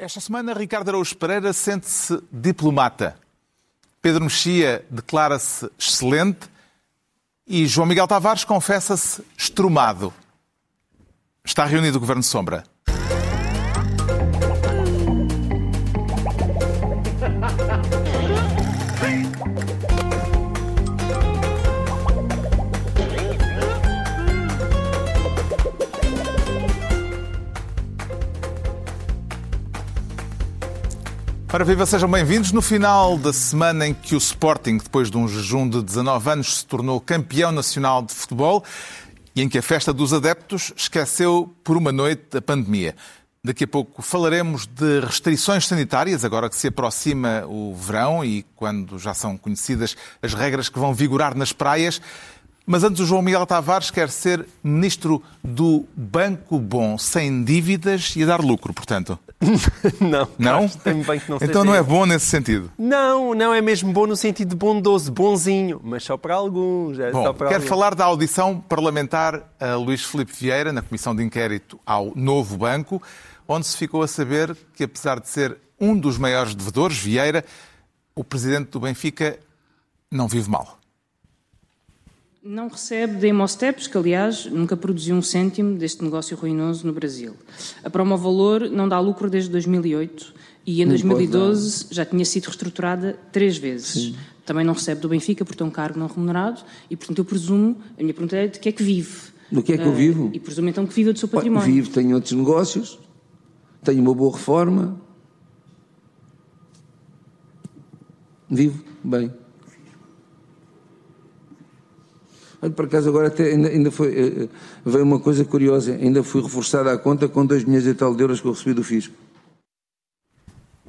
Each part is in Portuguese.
Esta semana, Ricardo Araújo Pereira sente-se diplomata. Pedro Mexia declara-se excelente e João Miguel Tavares confessa-se estrumado. Está reunido o Governo Sombra. Para viva, sejam bem-vindos. No final da semana em que o Sporting, depois de um jejum de 19 anos, se tornou campeão nacional de futebol e em que a festa dos adeptos esqueceu por uma noite a pandemia. Daqui a pouco falaremos de restrições sanitárias, agora que se aproxima o verão e quando já são conhecidas as regras que vão vigorar nas praias. Mas antes o João Miguel Tavares quer ser ministro do Banco Bom, sem dívidas e a dar lucro, portanto. não. Não? bem que não então não é bom nesse sentido? Não, não é mesmo bom no sentido de bondoso, bonzinho, mas só para alguns. É bom, só para quero alguns. falar da audição parlamentar a Luís Filipe Vieira na Comissão de Inquérito ao Novo Banco, onde se ficou a saber que, apesar de ser um dos maiores devedores, Vieira, o presidente do Benfica não vive mal. Não recebe da Hemosteps, que aliás nunca produziu um cêntimo deste negócio ruinoso no Brasil. A Promovalor não dá lucro desde 2008 e em Não 2012 já tinha sido reestruturada três vezes. Sim. Também não recebe do Benfica por ter um cargo não remunerado e, portanto, eu presumo, a minha pergunta é de que é que vive? Do que é que eu Ah, vivo? E presumo então que viva do seu Olha, património. Vivo, tenho outros negócios, tenho uma boa reforma. Vivo bem. Olha, por acaso agora até ainda, ainda foi, eh, eh, veio uma coisa curiosa, ainda fui reforçada a conta com 2 milhões e tal de euros que eu recebi do fisco.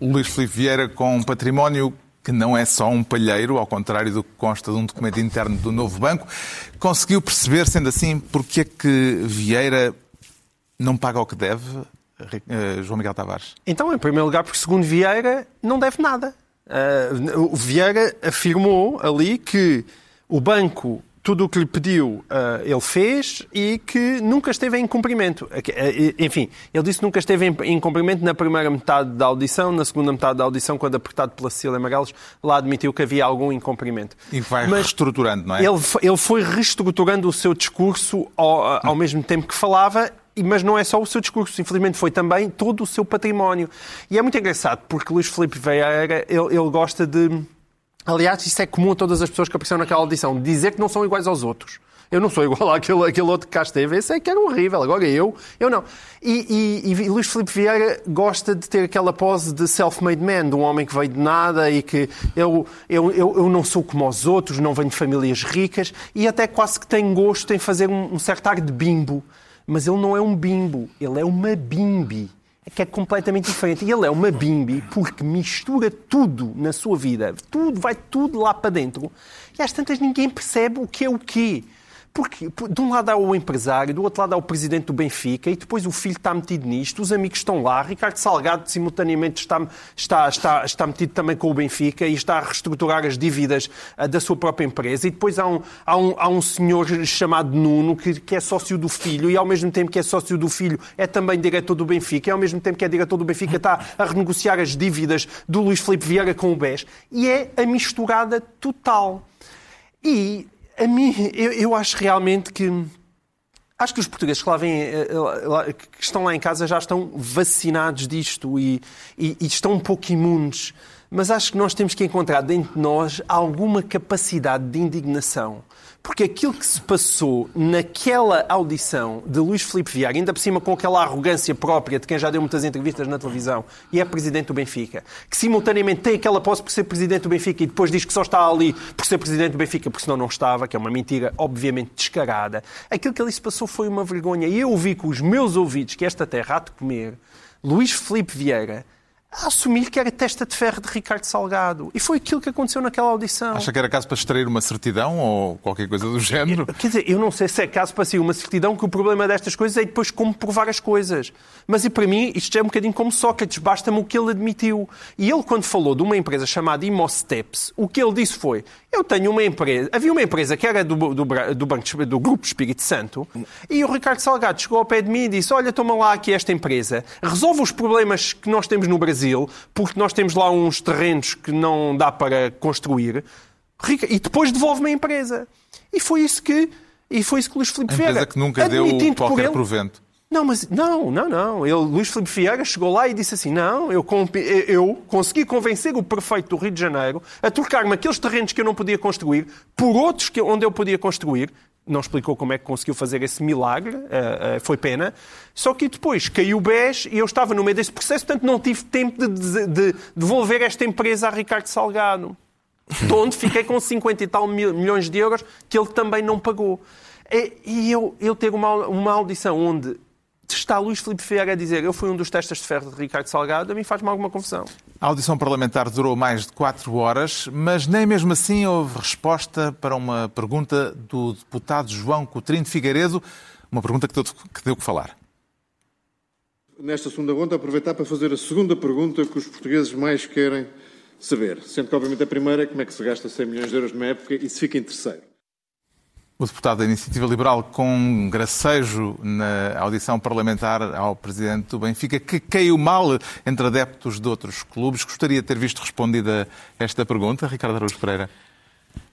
Luís Filipe Vieira com um património que não é só um palheiro, ao contrário do que consta de um documento interno do novo banco, conseguiu perceber, sendo assim, porque é que Vieira não paga o que deve, eh, João Miguel Tavares? Então, em primeiro lugar, porque segundo Vieira, não deve nada. O Vieira afirmou ali que o banco, tudo o que lhe pediu, ah, ele fez e que nunca esteve em cumprimento. Ah, Enfim, ele disse que nunca esteve em- cumprimento na primeira metade da audição, na segunda metade da audição, quando apertado pela Cecília Magalhães, lá admitiu que havia algum incumprimento. E vai Mas- reestruturando, não é? Ele, ele foi reestruturando o seu discurso ao, ao mesmo tempo que falava, mas não é só o seu discurso, infelizmente foi também todo o seu património. E é muito engraçado, porque Luís Filipe Vieira, ele, ele gosta de... Aliás, isso é comum a todas as pessoas que apareceram naquela audição, dizer que não são iguais aos outros. Eu não sou igual àquele, àquele outro que cá esteve. Esse é que era horrível. Agora eu, eu não. E, e, e Luís Filipe Vieira gosta de ter aquela pose de self-made man, de um homem que veio de nada e que eu, eu, eu, eu não sou como os outros, não venho de famílias ricas e até quase que tem gosto em fazer um, um certo ar de bimbo. Mas ele não é um bimbo, ele é uma bimbi. É que é completamente diferente. E ele é uma bimbi porque mistura tudo na sua vida. Tudo, vai tudo lá para dentro. E às tantas ninguém percebe o que é o quê. Porque de um lado há o empresário, do outro lado há o presidente do Benfica e depois o filho está metido nisto, os amigos estão lá, Ricardo Salgado simultaneamente está, está, está, está metido também com o Benfica e está a reestruturar as dívidas ah, da sua própria empresa. E depois há um, há um, há um senhor chamado Nuno que, que é sócio do filho e ao mesmo tempo que é sócio do filho é também diretor do Benfica e ao mesmo tempo que é diretor do Benfica está a renegociar as dívidas do Luís Filipe Vieira com o BES. E é a misturada total. E a mim, eu, eu acho realmente que. Acho que os portugueses que, lá vêm, eh, lá- que estão lá em casa já estão vacinados disto e, e- e estão um pouco imunes. Mas acho que nós temos que encontrar dentro de nós alguma capacidade de indignação. Porque aquilo que se passou naquela audição de Luís Filipe Vieira, ainda por cima com aquela arrogância própria de quem já deu muitas entrevistas na televisão e é presidente do Benfica, que simultaneamente tem aquela posse por ser presidente do Benfica e depois diz que só está ali por ser presidente do Benfica porque senão não estava, que é uma mentira obviamente descarada. Aquilo que ali se passou foi uma vergonha. E eu ouvi com os meus ouvidos que esta terra há de comer Luís Filipe Vieira a assumir que era testa de ferro de Ricardo Salgado. E foi aquilo que aconteceu naquela audição. Acha que era caso para extrair uma certidão ou qualquer coisa do género? Quer dizer, eu não sei se é caso para sair uma certidão, que o problema destas coisas é depois como provar as coisas. Mas e para mim, isto é um bocadinho como Sócrates, basta-me o que ele admitiu. E ele, quando falou de uma empresa chamada Imosteps, o que ele disse foi: Eu tenho uma empresa. Havia uma empresa que era do, do, do, banco, do Grupo Espírito Santo, e o Ricardo Salgado chegou ao pé de mim e disse: Olha, toma lá aqui esta empresa, resolve os problemas que nós temos no Brasil Brasil, porque nós temos lá uns terrenos que não dá para construir, e depois devolve-me a empresa. E foi isso que, e foi isso que Luís Filipe Vieira... A empresa que nunca deu qualquer ele, provento. Não, mas não, não, não. Ele, Luís Filipe Vieira chegou lá e disse assim: não, eu, eu consegui convencer o prefeito do Rio de Janeiro a trocar-me aqueles terrenos que eu não podia construir por outros que, onde eu podia construir, não explicou como é que conseguiu fazer esse milagre, uh, uh, foi pena. Só que depois caiu o BES e eu estava no meio desse processo, portanto não tive tempo de, de, de devolver esta empresa a Ricardo Salgado. De onde fiquei com 50 e tal mil, milhões de euros que ele também não pagou. E, e eu, eu ter uma, uma audição onde está Luís Filipe Vieira a dizer eu fui um dos testas de ferro de Ricardo Salgado, a mim faz-me alguma confusão. A audição parlamentar durou mais de quatro horas, mas nem mesmo assim houve resposta para uma pergunta do deputado João Coutinho de Figueiredo, uma pergunta que deu, que deu que falar. Nesta segunda ronda, aproveitar para fazer a segunda pergunta que os portugueses mais querem saber. Sendo que, obviamente, a primeira é como é que se gasta 100 milhões de euros numa época e se fica em terceiro. O deputado da Iniciativa Liberal com gracejo na audição parlamentar ao presidente do Benfica, que caiu mal entre adeptos de outros clubes. Gostaria de ter visto respondida esta pergunta, Ricardo Araújo Pereira.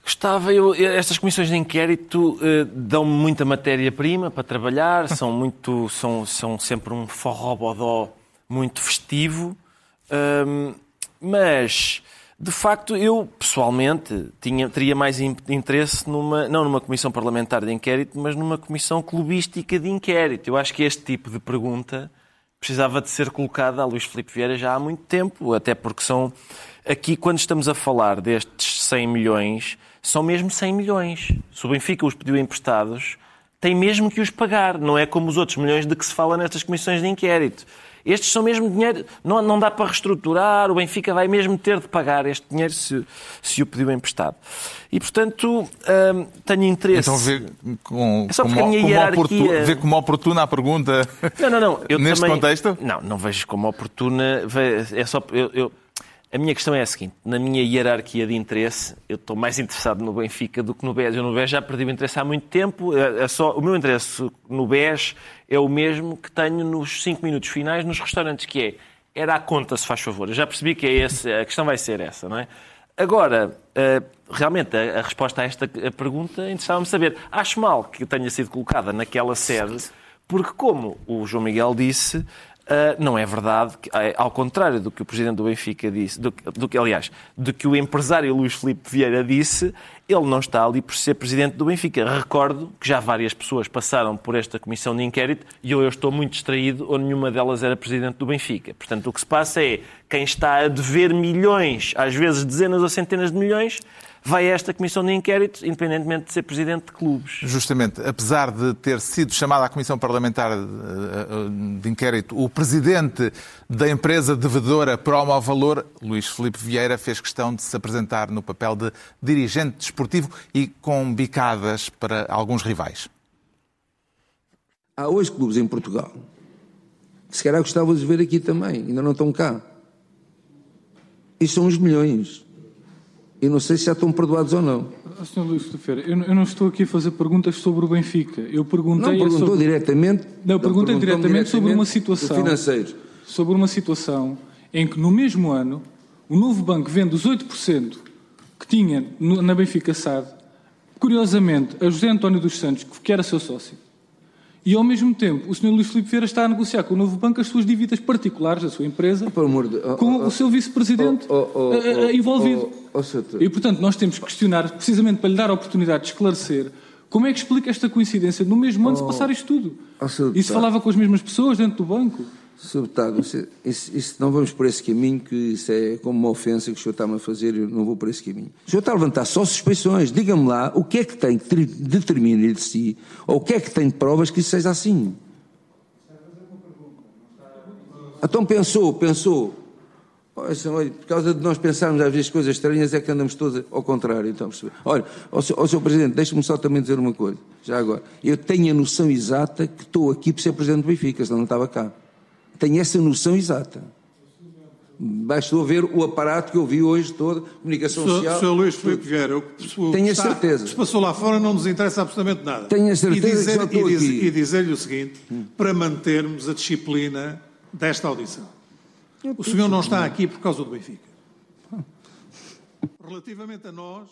Gostava, eu, estas comissões de inquérito eh, dão-me muita matéria-prima para trabalhar, são, muito, são, são sempre um forró-bodó muito festivo, um, mas de facto, eu pessoalmente tinha, teria mais interesse numa, não numa comissão parlamentar de inquérito, mas numa comissão clubística de inquérito. Eu acho que este tipo de pergunta precisava de ser colocada a Luís Filipe Vieira já há muito tempo, até porque são aqui quando estamos a falar destes 100 milhões, são mesmo 100 milhões. Se o Benfica os pediu emprestados, tem mesmo que os pagar, não é como os outros milhões de que se fala nestas comissões de inquérito. Estes são mesmo dinheiro, não, não dá para reestruturar, o Benfica vai mesmo ter de pagar este dinheiro se, se o pediu emprestado. E, portanto, hum, tenho interesse... Então vê com, é como, como, hierarquia... vê como oportuna a pergunta não, não, não. Neste também... contexto? Não, não vejo como oportuna. É só... Eu, eu... A minha questão é a seguinte: na minha hierarquia de interesse, eu estou mais interessado no Benfica do que no BES. Eu no BES já perdi o interesse há muito tempo. É, é só, o meu interesse no BES é o mesmo que tenho nos 5 minutos finais nos restaurantes, que é era a conta, se faz favor. Eu já percebi que é esse, a questão vai ser essa, não é? Agora, eh, realmente, a resposta a esta pergunta interessava-me saber. Acho mal que tenha sido colocada naquela sede, porque, como o João Miguel disse, Uh, não é verdade, que, é, ao contrário do que o presidente do Benfica disse, do, do, que, aliás, do que o empresário Luís Filipe Vieira disse, ele não está ali por ser presidente do Benfica. Recordo que já várias pessoas passaram por esta comissão de inquérito e ou eu estou muito distraído ou nenhuma delas era presidente do Benfica. Portanto, o que se passa é quem está a dever milhões, às vezes dezenas ou centenas de milhões, vai a esta comissão de inquérito, independentemente de ser presidente de clubes. Justamente, apesar de ter sido chamada à comissão parlamentar eh, eh, de inquérito o presidente da empresa devedora Promo ao Valor, Luís Felipe Vieira, fez questão de se apresentar no papel de dirigente desportivo e com bicadas para alguns rivais. Há hoje clubes em Portugal que se calhar gostava de ver aqui também, ainda não estão cá. E são os milhões. E não sei se já estão perdoados ou não. Ah, Sr. Luís Ferreira, eu, eu não estou aqui a fazer perguntas sobre o Benfica. Eu perguntei. Não perguntou sobre... diretamente. Não, perguntei diretamente, diretamente, sobre uma situação. Financeiros. Sobre uma situação em que no mesmo ano o novo banco vende os 8% que tinha na Benfica SAD, curiosamente, a José António dos Santos, que era seu sócio. E, ao mesmo tempo, o Sr. Luís Filipe Vieira está a negociar com o novo banco as suas dívidas particulares, a sua empresa, de... oh, com oh, o seu vice-presidente oh, oh, oh envolvido. e, portanto, nós temos que questionar, precisamente para lhe dar a oportunidade de esclarecer, como é que explica esta coincidência no mesmo ano de passar isto tudo? E se falava com as mesmas pessoas dentro do banco? Deputado, não vamos por esse caminho, que isso é como uma ofensa que o senhor está-me a fazer eu não vou por esse caminho. O senhor está a levantar só suspeições. Diga-me lá o que é que tem que determinar de si, ou o que é que tem de provas que isso seja assim. Então pensou, pensou. Olha, por causa de nós pensarmos às vezes coisas estranhas, é que andamos todos ao contrário. Então. Olha, ó, ó, Sr. Presidente, deixe-me só também dizer uma coisa, já agora. Eu tenho a noção exata que estou aqui por ser Presidente do Benfica, senão não estava cá. Tenho essa noção exata. Bastou ver o aparato que eu vi hoje todo, comunicação Sr. social. Sr. Luís Filipe Vieira, o que Tenho está- certeza. se passou lá fora não nos interessa absolutamente nada. Tenho a certeza e que dizer, já estou e diz- aqui. Dizer-lhe o seguinte, para mantermos a disciplina desta audição. O senhor não está aqui por causa do Benfica. Relativamente a nós,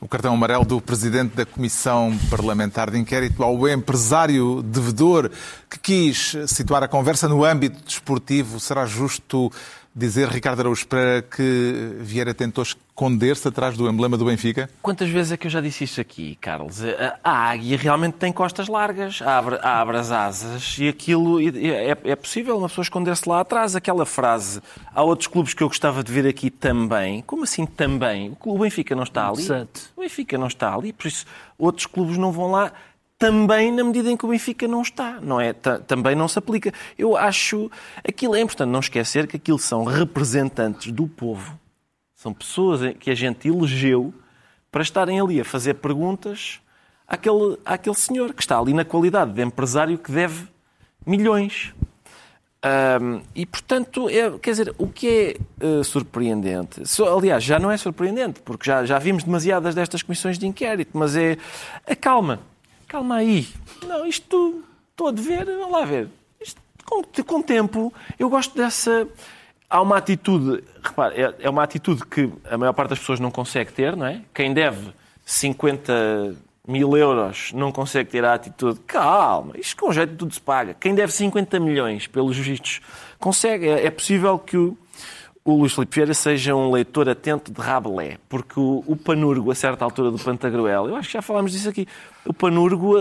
O cartão amarelo do presidente da Comissão Parlamentar de Inquérito ao empresário devedor que quis situar a conversa no âmbito desportivo. Será justo dizer, Ricardo Araújo Pereira, que Vieira tentou esconder-se atrás do emblema do Benfica? Quantas vezes é que eu já disse isto aqui, Carlos? A, a águia realmente tem costas largas, abre, abre as asas e aquilo é, é possível uma pessoa esconder-se lá atrás. Aquela frase, há outros clubes que eu gostava de ver aqui também. Como assim também? O Benfica não está ali. Exato. O Benfica não está ali, por isso outros clubes não vão lá também na medida em que o Benfica não está, não é? Ta- Também não se aplica. Eu acho, aquilo é importante não esquecer que aquilo são representantes do povo, são pessoas que a gente elegeu para estarem ali a fazer perguntas àquele, àquele senhor que está ali na qualidade de empresário que deve milhões. Ahm, e, portanto, é, quer dizer, o que é eh, surpreendente, só- aliás, já não é surpreendente, porque já, já vimos demasiadas destas comissões de inquérito, mas é a calma, calma aí. Não, isto estou a dever, vamos lá ver. Isto, com, com tempo, eu gosto dessa. Há uma atitude, repare, é, é uma atitude que a maior parte das pessoas não consegue ter, não é? Quem deve 50 mil euros não consegue ter a atitude, calma, isto com jeito tudo se paga. Quem deve 50 milhões, pelos vistos, consegue. É, é possível que o, o Luís Filipe Vieira seja um leitor atento de Rabelais, porque o, o Panurgo, a certa altura do Pantagruel, eu acho que já falámos disso aqui, o Panurgo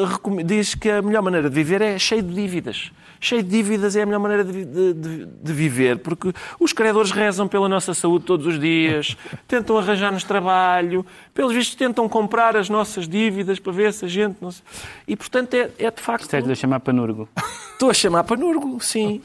diz que a melhor maneira de viver é cheio de dívidas. Cheio de dívidas é a melhor maneira de, de- de- de viver, porque os credores rezam pela nossa saúde todos os dias, tentam arranjar-nos trabalho, pelos vistos tentam comprar as nossas dívidas para ver se a gente... Não se... E, portanto, é, é de facto... Estás a chamar Panurgo. Estou a chamar Panurgo, sim.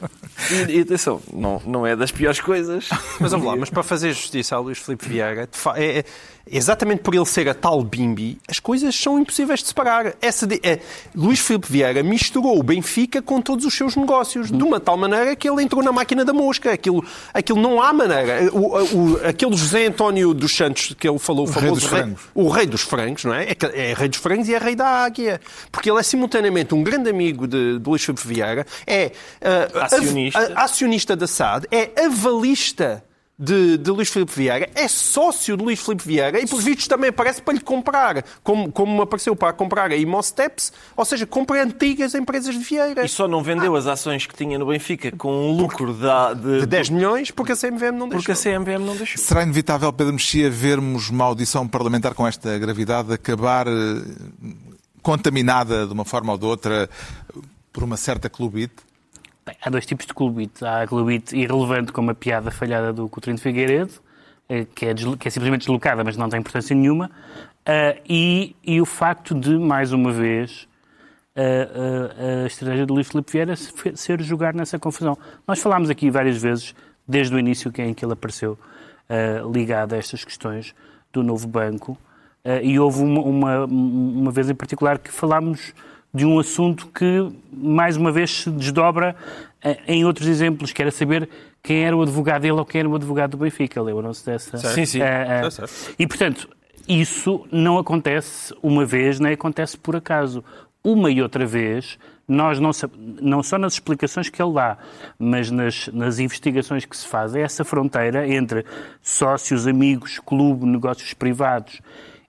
E, e atenção, não, não é das piores coisas. Mas vamos lá, mas para fazer justiça ao Luís Filipe Vieira, é, é- exatamente por ele ser a tal bimbi, as coisas são impossíveis de separar. Essa de- é, Luís Filipe Vieira misturou o Benfica com todos os seus negócios, de uma tal maneira que ele entrou na máquina da mosca. Aquilo, aquilo não há maneira. O, o- aquele José António dos Santos que ele falou, o rei famoso dos rei, frangos. o rei dos frangos, não é? É, é rei dos frangos e é rei da águia. Porque ele é simultaneamente um grande amigo de, de Luís Filipe Vieira, é ah, Acionista. av- a- acionista da SAD, é avalista de, de Luís Filipe Vieira, é sócio de Luís Filipe Vieira e, pelos vistos, também aparece para lhe comprar, como, como apareceu para comprar a Imosteps, ou seja, compra antigas empresas de Vieira. E só não vendeu as ações que tinha no Benfica com um lucro da- de, De 10 milhões, porque a CMVM não porque a deixou. CMVM não deixou. Será inevitável, Pedro Mexia, vermos uma audição parlamentar com esta gravidade acabar eh, contaminada de uma forma ou de outra por uma certa clubite? Bem, há dois tipos de clubite. Há a clubite irrelevante, como a piada falhada do Coutinho de Figueiredo, eh, que é, que é simplesmente deslocada, mas não tem importância nenhuma. Ah, e, e o facto de, mais uma vez, a, a- a estratégia de Luís Filipe Vieira ser jogar nessa confusão. Nós falámos aqui várias vezes, desde o início que- em que ele apareceu, ligado a estas questões do novo banco, e houve uma, uma, uma vez em particular que falámos de um assunto que, mais uma vez, se desdobra ah, em outros exemplos, que era saber quem era o advogado dele ou quem era o advogado do Benfica. Lembram-se dessa? Sim, sim. Ah, ah, Certo, certo. e, portanto, isso não acontece uma vez, nem acontece por acaso. Uma e outra vez, nós não, não só nas explicações que ele dá, mas nas, nas investigações que se fazem, essa fronteira entre sócios, amigos, clube, negócios privados,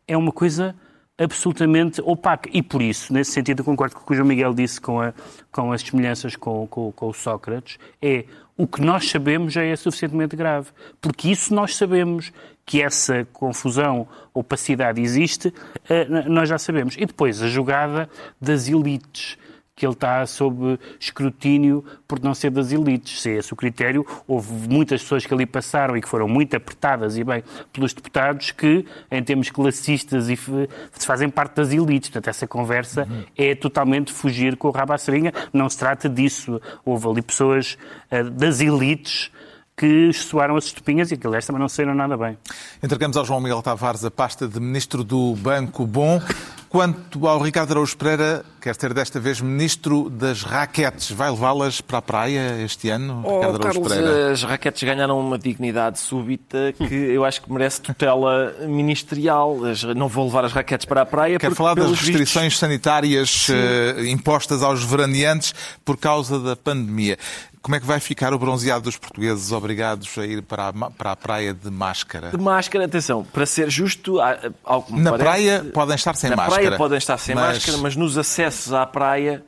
é uma coisa absolutamente opaca. E por isso, nesse sentido, eu concordo com o que o João Miguel disse com, a- com as semelhanças com, com, com o Sócrates, é o que nós sabemos já é suficientemente grave. Porque isso nós sabemos que essa confusão, opacidade existe, eh, nós já sabemos. E depois a jogada das elites que ele está sob escrutínio por não ser das elites. Se é esse o critério, houve muitas pessoas que ali passaram e que foram muito apertadas e bem pelos deputados que, em termos classistas, e fazem parte das elites. Portanto, essa conversa é totalmente fugir com o rabo à seringa. Não se trata disso. Houve ali pessoas eh, das elites que soaram as estupinhas e aliás, também não saíram nada bem. Entregamos ao João Miguel Tavares a pasta de Ministro do Banco Bom. Quanto ao Ricardo Araújo Pereira, quer ser desta vez Ministro das Raquetes. Vai levá-las para a praia este ano, Oh, Ricardo Araújo Carlos, Pereira? as raquetes ganharam uma dignidade súbita que eu acho que merece tutela ministerial. Não vou levar as raquetes para a praia Quero porque, falar das pelos vistos, restrições sanitárias eh, impostas aos veraneantes por causa da pandemia. Como é que vai ficar o bronzeado dos portugueses obrigados a ir para a, para a praia de máscara? De máscara, atenção, para ser justo, ao que me Na parece, praia podem estar sem na máscara. praia podem estar sem mas- máscara, mas nos acessos à praia,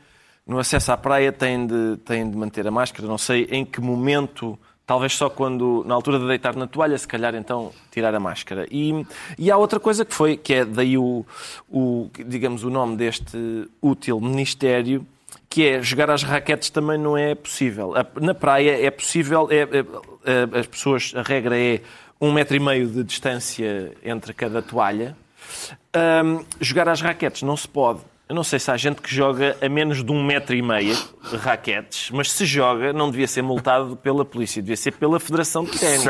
no acesso à praia têm de, têm de manter a máscara. Não sei em que momento, talvez só quando, na altura de deitar na toalha, se calhar então tirar a máscara. E, e há outra coisa que foi, que é daí o, o, digamos, o nome deste útil ministério, que é jogar às raquetes também não é possível. Na praia é possível, é, é- é- as pessoas, a regra é um metro e meio de distância entre cada toalha. Ahm, jogar às raquetes não se pode. Eu não sei se há gente que joga a menos de um metro e meio de raquetes, mas se joga não devia ser multado pela polícia, devia ser pela Federação de Ténis.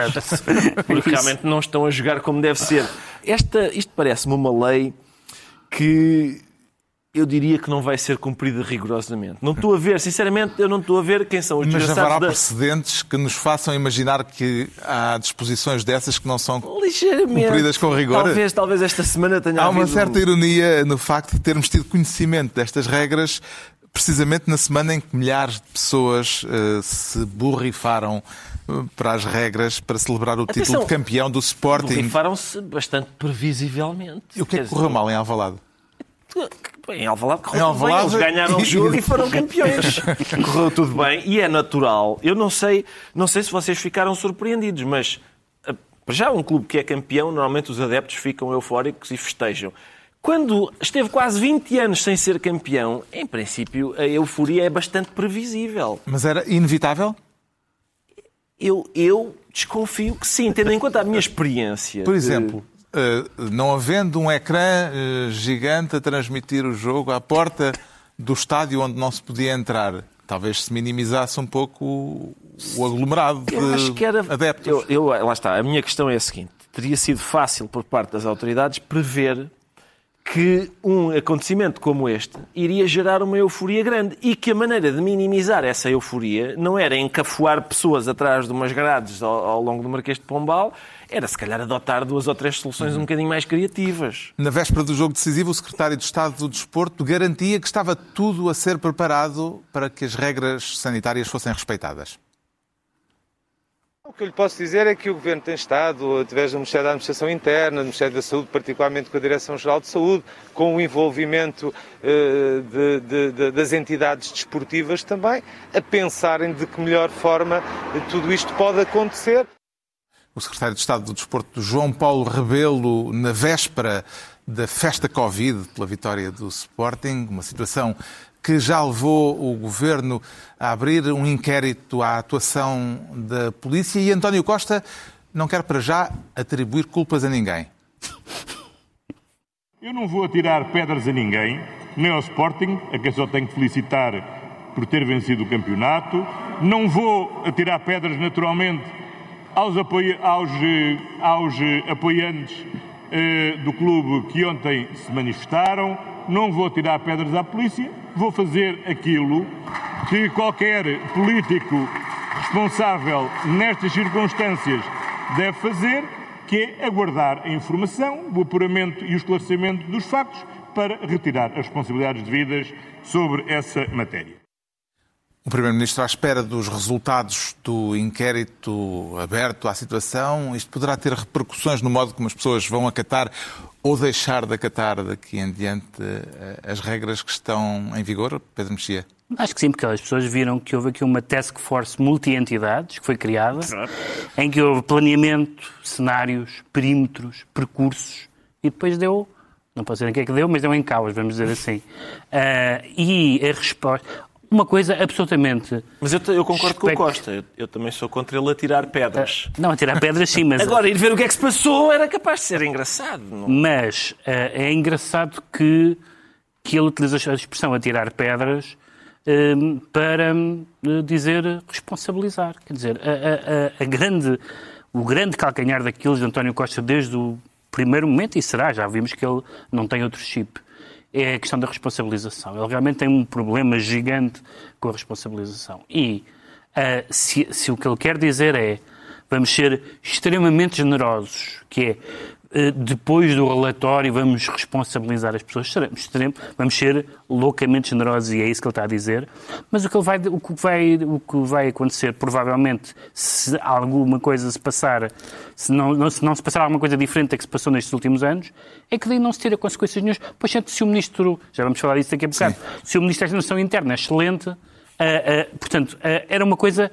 Porque realmente não estão a jogar como deve ser. Esta, isto parece-me uma lei que eu diria que não vai ser cumprida rigorosamente. Não estou a ver, sinceramente, eu não estou a ver quem são os Mas haverá da... precedentes que nos façam imaginar que há disposições dessas que não são cumpridas com rigor? Talvez, talvez esta semana tenha Há uma havido- um- certa ironia no facto de termos tido conhecimento destas regras precisamente na semana em que milhares de pessoas eh, se borrifaram eh, para as regras para celebrar o título Atenção, de campeão do Sporting. Borrifaram-se bastante previsivelmente. E o que é que correu mal em Alvalade? Em Alvalade correu Em tudo bem. Alvalade- Eles ganharam o jogo e foram campeões. correu tudo bem e é natural. Eu não sei, não sei se vocês ficaram surpreendidos, mas ah, para já um clube que é campeão, normalmente os adeptos ficam eufóricos e festejam. Quando esteve quase 20 anos sem ser campeão, em princípio a euforia é bastante previsível. Mas era inevitável? Eu, eu desconfio que sim, tendo em conta a minha experiência. Por exemplo, eh, não havendo um ecrã eh, gigante a transmitir o jogo à porta do estádio onde não se podia entrar, talvez se minimizasse um pouco o, o aglomerado de Eu acho que era. adeptos. Eu, eu- lá está. A minha questão é a seguinte: teria sido fácil por parte das autoridades prever que um acontecimento como este iria gerar uma euforia grande e que a maneira de minimizar essa euforia não era encafuar pessoas atrás de umas grades ao, ao longo do Marquês de Pombal, era se calhar adotar duas ou três soluções um bocadinho mais criativas. Na véspera do jogo decisivo, o secretário de Estado do Desporto garantia que estava tudo a ser preparado para que as regras sanitárias fossem respeitadas. O que eu lhe posso dizer é que o Governo tem estado, através do Ministério da Administração Interna, do Ministério da Saúde, particularmente com a Direção-Geral de Saúde, com o envolvimento eh, de- de- de- das entidades desportivas também, a pensarem de que melhor forma tudo isto pode acontecer. O secretário de Estado do Desporto, João Paulo Rebelo, na véspera da festa Covid, pela vitória do Sporting, uma situação que já levou o governo a abrir um inquérito à atuação da polícia e António Costa não quer para já atribuir culpas a ninguém. Eu não vou atirar pedras a ninguém, nem ao Sporting, a quem só tenho que felicitar por ter vencido o campeonato. Não vou atirar pedras, naturalmente, aos, apoia- aos, eh, aos, eh, apoiantes eh, do clube que ontem se manifestaram. Não vou atirar pedras à polícia. Vou fazer aquilo que qualquer político responsável nestas circunstâncias deve fazer, que é aguardar a informação, o apuramento e o esclarecimento dos factos para retirar as responsabilidades devidas sobre essa matéria. O Primeiro-Ministro à espera dos resultados do inquérito aberto à situação. Isto poderá ter repercussões no modo como as pessoas vão acatar ou deixar de acatar daqui em diante eh, as regras que estão em vigor, Pedro Mexia? Acho que sim, porque as pessoas viram que houve aqui uma task force multi-entidades que foi criada, em que houve planeamento, cenários, perímetros, percursos, e depois deu, não posso dizer o que é que deu, mas deu em caos, vamos dizer assim. Ah, e a resposta. Uma coisa absolutamente. Mas eu, eu concordo com o Costa. Eu, eu também sou contra ele atirar pedras. Não, a tirar pedras sim, mas. Agora, ir ver o que é que se passou era capaz de ser engraçado. Não? Mas eh, é engraçado que, que ele utiliza a expressão atirar pedras hum, para hum, dizer responsabilizar. Quer dizer, a, a, a grande, o grande calcanhar daquilo de António Costa desde o primeiro momento, e será, já vimos que ele não tem outro chip, é a questão da responsabilização. Ele realmente tem um problema gigante com a responsabilização. E uh, se, se o que ele quer dizer é vamos ser extremamente generosos, que é depois do relatório vamos responsabilizar as pessoas, vamos ser loucamente generosos e é isso que ele está a dizer. Mas o que, vai, o que, vai, o que vai acontecer, provavelmente, se alguma coisa se passar, se não, não, se não se passar alguma coisa diferente da que se passou nestes últimos anos, é que daí não se tira consequências nenhumas. Pois se o Ministro, já vamos falar disso daqui a bocado, Sim. se o Ministro da Administração Interna é excelente, uh, uh, portanto, uh, era uma coisa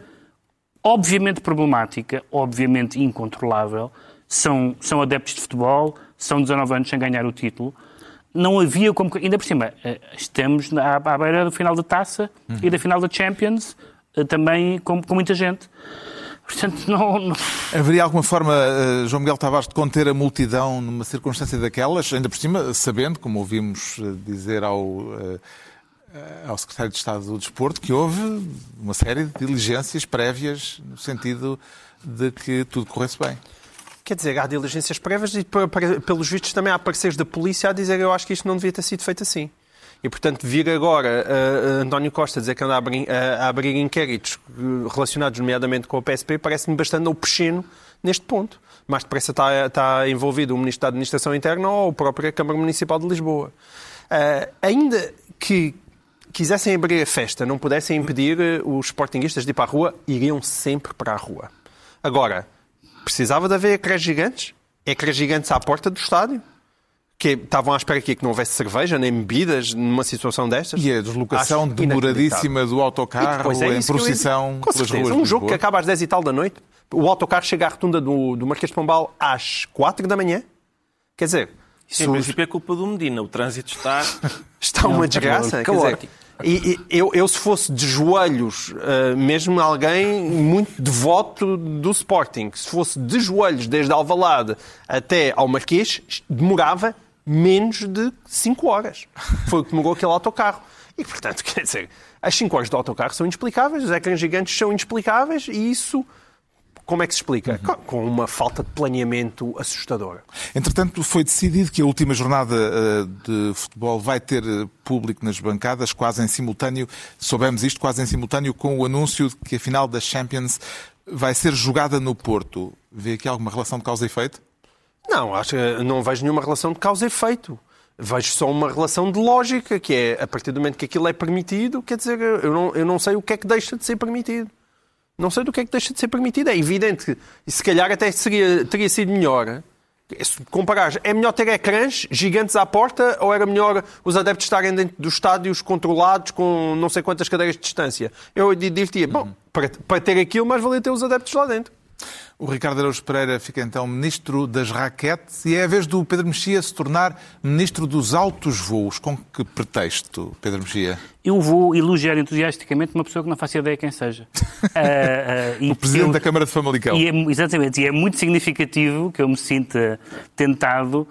obviamente problemática, obviamente incontrolável, são, são adeptos de futebol, são 19 anos sem ganhar o título. Não havia como. Ainda por cima, eh, estamos à, à beira do final da taça uhum. e da final da Champions, eh, também com, com muita gente. Portanto, não, não... Haveria alguma forma, eh, João Miguel Tavares, de conter a multidão numa circunstância daquelas, ainda por cima, sabendo, como ouvimos dizer ao, ao Secretário de Estado do Desporto, que houve uma série de diligências prévias no sentido de que tudo corresse bem? Quer dizer, há diligências prévias e, pelos vistos, também há parceiros da polícia a dizer eu acho que isto não devia ter sido feito assim. E, portanto, vir agora uh, António Costa dizer que anda a abrir, uh, a abrir inquéritos relacionados, nomeadamente com o PSP, parece-me bastante opechino neste ponto. Mais depressa está, está envolvido o Ministro da Administração Interna ou a própria Câmara Municipal de Lisboa. Uh, ainda que quisessem abrir a festa, não pudessem impedir os sportinguistas de ir para a rua, iriam sempre para a rua. Agora, Precisava de haver ecrãs gigantes? Ecrãs gigantes à porta do estádio? Que estavam à espera que não houvesse cerveja nem bebidas numa situação destas? E a deslocação Acho demoradíssima do autocarro é em procissão Com pelas ruas Um jogo que acaba às 10 e tal da noite, o autocarro chega à rotunda do, do Marquês de Pombal às 4 da manhã. Quer dizer... Isso, em princípio, é culpa do Medina. O trânsito está... está uma desgraça. Quer dizer, e, e eu, eu, se fosse de joelhos, uh, mesmo alguém muito devoto do Sporting, se fosse de joelhos desde Alvalade até ao Marquês, demorava menos de 5 horas. Foi o que demorou aquele autocarro. E, portanto, quer dizer, as 5 horas do autocarro são inexplicáveis, os ecrãs gigantes são inexplicáveis e isso como é que se explica? Uhum. Com uma falta de planeamento assustadora. Entretanto, foi decidido que a última jornada eh, de futebol vai ter eh, público nas bancadas, quase em simultâneo, soubemos isto, quase em simultâneo com o anúncio de que a final da Champions vai ser jogada no Porto. Vê aqui alguma relação de causa e efeito? Não, acho que não vejo nenhuma relação de causa e efeito. Vejo só uma relação de lógica, que é a partir do momento que aquilo é permitido, quer dizer, eu não, eu não sei o que é que deixa de ser permitido. Não sei do que é que deixa de ser permitido. É evidente que, e se calhar até seria, teria sido melhor. Se comparar, é melhor ter ecrãs gigantes à porta ou era melhor os adeptos estarem dentro dos estádios controlados com não sei quantas cadeiras de distância? Eu diria, bom, para, para ter aquilo, mais valia ter os adeptos lá dentro. O Ricardo Araújo Pereira fica então ministro das raquetes e é a vez do Pedro Mexia se tornar ministro dos altos voos. Com que pretexto, Pedro Mexia? Eu vou elogiar entusiasticamente uma pessoa que não faço ideia quem seja. uh, uh, o Presidente eu, da Câmara de Famalicão. E é, exatamente, e é muito significativo que eu me sinta tentado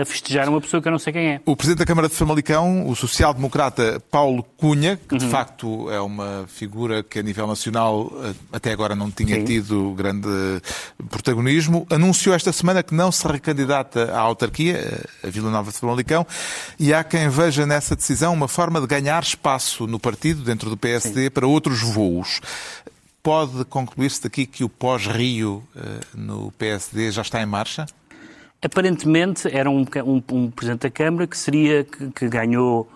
a, festejar uma pessoa que eu não sei quem é. O Presidente da Câmara de Famalicão, o social-democrata Paulo Cunha, que uhum. de facto é uma figura que a nível nacional eh, até agora não tinha Sim. tido grande protagonismo, anunciou esta semana que não se recandidata à autarquia, eh, a Vila Nova de Famalicão, e há quem veja nessa decisão uma forma de ganhar espaço no partido, dentro do PSD, Sim. para outros voos. Pode concluir-se daqui que o pós-Rio eh, no PSD já está em marcha? Aparentemente era um, um, um Presidente da Câmara que seria, que, que ganhou